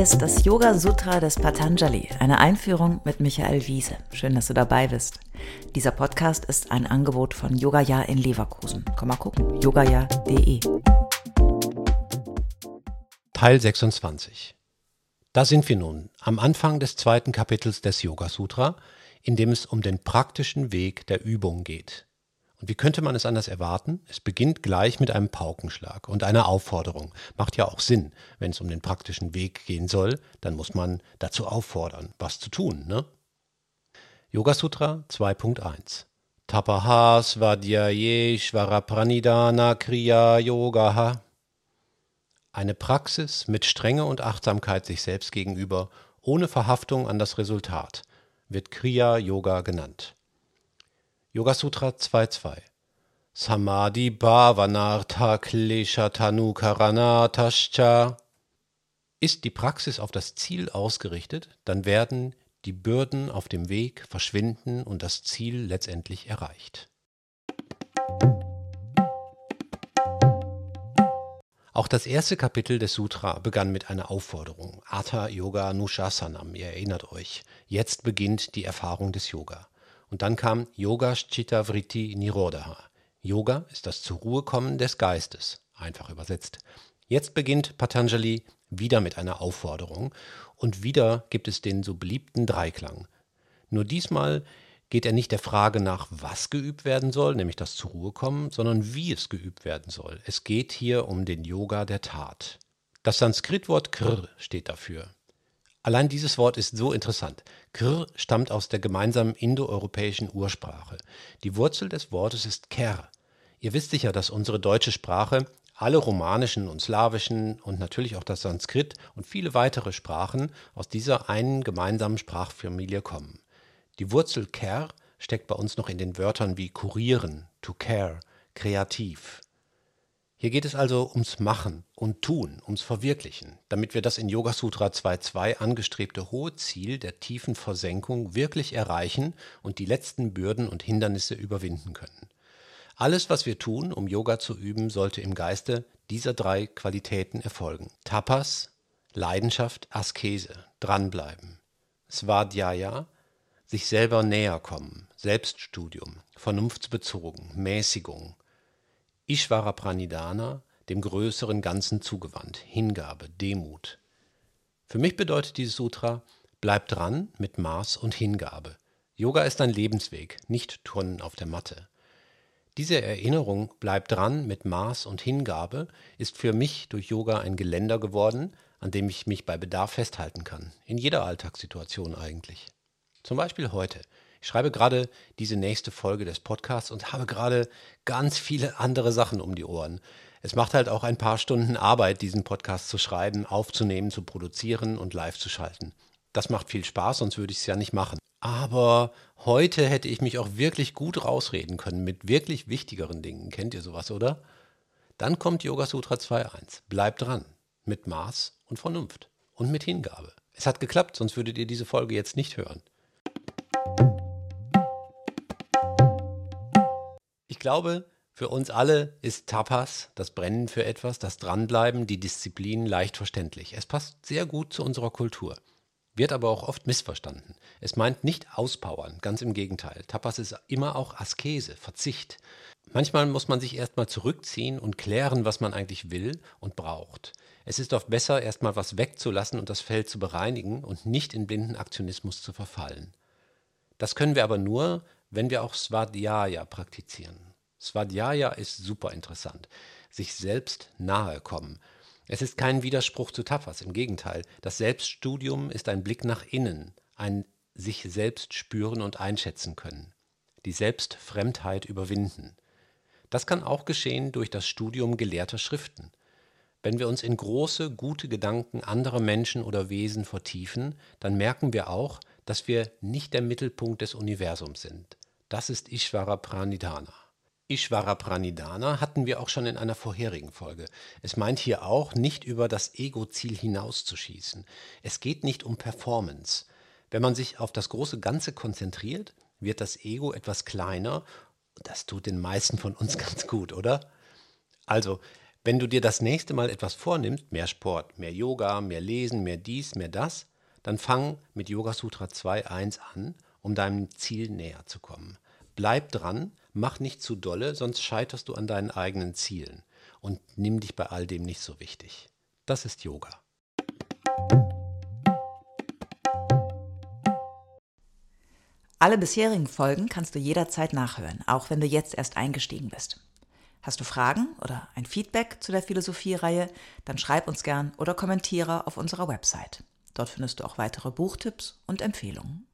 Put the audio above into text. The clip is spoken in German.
Ist das Yoga Sutra des Patanjali, eine Einführung mit Michael Wiese. Schön, dass du dabei bist. Dieser Podcast ist ein Angebot von Yogaya in Leverkusen. Komm mal gucken, yogaya.de. Teil 26. Da sind wir nun, am Anfang des zweiten Kapitels des Yoga Sutra, in dem es um den praktischen Weg der Übung geht. Und wie könnte man es anders erwarten? Es beginnt gleich mit einem Paukenschlag und einer Aufforderung. Macht ja auch Sinn. Wenn es um den praktischen Weg gehen soll, dann muss man dazu auffordern, was zu tun, ne? Yoga Sutra 2.1 Tapaha Svadhyaye Pranidhana Kriya Yogaha Eine Praxis mit Strenge und Achtsamkeit sich selbst gegenüber, ohne Verhaftung an das Resultat, wird Kriya Yoga genannt. Yoga Sutra 2.2 Samadhi Bhavanartha Kleshatanu Karanatascha Ist die Praxis auf das Ziel ausgerichtet, dann werden die Bürden auf dem Weg verschwinden und das Ziel letztendlich erreicht. Auch das erste Kapitel des Sutra begann mit einer Aufforderung. Atha Yoga Nushasanam, ihr erinnert euch. Jetzt beginnt die Erfahrung des Yoga. Und dann kam Yoga Chitta Vritti Nirodha. Yoga ist das zur Ruhe kommen des Geistes, einfach übersetzt. Jetzt beginnt Patanjali wieder mit einer Aufforderung und wieder gibt es den so beliebten Dreiklang. Nur diesmal geht er nicht der Frage nach, was geübt werden soll, nämlich das zur Ruhe kommen, sondern wie es geübt werden soll. Es geht hier um den Yoga der Tat. Das Sanskritwort Kr steht dafür. Allein dieses Wort ist so interessant. Kr stammt aus der gemeinsamen indoeuropäischen Ursprache. Die Wurzel des Wortes ist ker. Ihr wisst sicher, dass unsere deutsche Sprache, alle romanischen und slawischen und natürlich auch das Sanskrit und viele weitere Sprachen aus dieser einen gemeinsamen Sprachfamilie kommen. Die Wurzel ker steckt bei uns noch in den Wörtern wie kurieren, to care, kreativ. Hier geht es also ums Machen und Tun, ums Verwirklichen, damit wir das in Yoga Sutra 2.2 angestrebte hohe Ziel der tiefen Versenkung wirklich erreichen und die letzten Bürden und Hindernisse überwinden können. Alles, was wir tun, um Yoga zu üben, sollte im Geiste dieser drei Qualitäten erfolgen. Tapas, Leidenschaft, Askese, dranbleiben. Svadhyaya, sich selber näher kommen, Selbststudium, vernunftsbezogen, Mäßigung, Ishvara Pranidhana, dem größeren Ganzen zugewandt, Hingabe, Demut. Für mich bedeutet dieses Sutra, bleib dran mit Maß und Hingabe. Yoga ist ein Lebensweg, nicht Turnen auf der Matte. Diese Erinnerung, bleib dran mit Maß und Hingabe, ist für mich durch Yoga ein Geländer geworden, an dem ich mich bei Bedarf festhalten kann. In jeder Alltagssituation eigentlich. Zum Beispiel heute. Ich schreibe gerade diese nächste Folge des Podcasts und habe gerade ganz viele andere Sachen um die Ohren. Es macht halt auch ein paar Stunden Arbeit, diesen Podcast zu schreiben, aufzunehmen, zu produzieren und live zu schalten. Das macht viel Spaß, sonst würde ich es ja nicht machen. Aber heute hätte ich mich auch wirklich gut rausreden können mit wirklich wichtigeren Dingen. Kennt ihr sowas, oder? Dann kommt Yoga Sutra 2.1. Bleibt dran. Mit Maß und Vernunft. Und mit Hingabe. Es hat geklappt, sonst würdet ihr diese Folge jetzt nicht hören. Glaube, für uns alle ist Tapas, das Brennen für etwas, das Dranbleiben, die Disziplin leicht verständlich. Es passt sehr gut zu unserer Kultur. Wird aber auch oft missverstanden. Es meint nicht auspowern, ganz im Gegenteil. Tapas ist immer auch Askese, Verzicht. Manchmal muss man sich erstmal zurückziehen und klären, was man eigentlich will und braucht. Es ist oft besser, erstmal was wegzulassen und das Feld zu bereinigen und nicht in blinden Aktionismus zu verfallen. Das können wir aber nur, wenn wir auch Svadhyaya praktizieren. Svadhyaya ist super interessant. Sich selbst nahe kommen. Es ist kein Widerspruch zu Tapas, im Gegenteil. Das Selbststudium ist ein Blick nach innen, ein sich selbst spüren und einschätzen können. Die Selbstfremdheit überwinden. Das kann auch geschehen durch das Studium gelehrter Schriften. Wenn wir uns in große, gute Gedanken anderer Menschen oder Wesen vertiefen, dann merken wir auch, dass wir nicht der Mittelpunkt des Universums sind. Das ist Ishvara Pranidhana. Ishvara Pranidhana hatten wir auch schon in einer vorherigen Folge. Es meint hier auch, nicht über das Ego-Ziel hinauszuschießen. Es geht nicht um Performance. Wenn man sich auf das große Ganze konzentriert, wird das Ego etwas kleiner. Das tut den meisten von uns ganz gut, oder? Also, Wenn du dir das nächste Mal etwas vornimmst, mehr Sport, mehr Yoga, mehr Lesen, mehr dies, mehr das, dann fang mit Yoga Sutra 2.1 an, um deinem Ziel näher zu kommen. Bleib dran, mach nicht zu dolle, sonst scheiterst du an deinen eigenen Zielen. Und nimm dich bei all dem nicht so wichtig. Das ist Yoga. Alle bisherigen Folgen kannst du jederzeit nachhören, auch wenn du jetzt erst eingestiegen bist. Hast du Fragen oder ein Feedback zu der Philosophie-Reihe, dann schreib uns gern oder kommentiere auf unserer Website. Dort findest du auch weitere Buchtipps und Empfehlungen.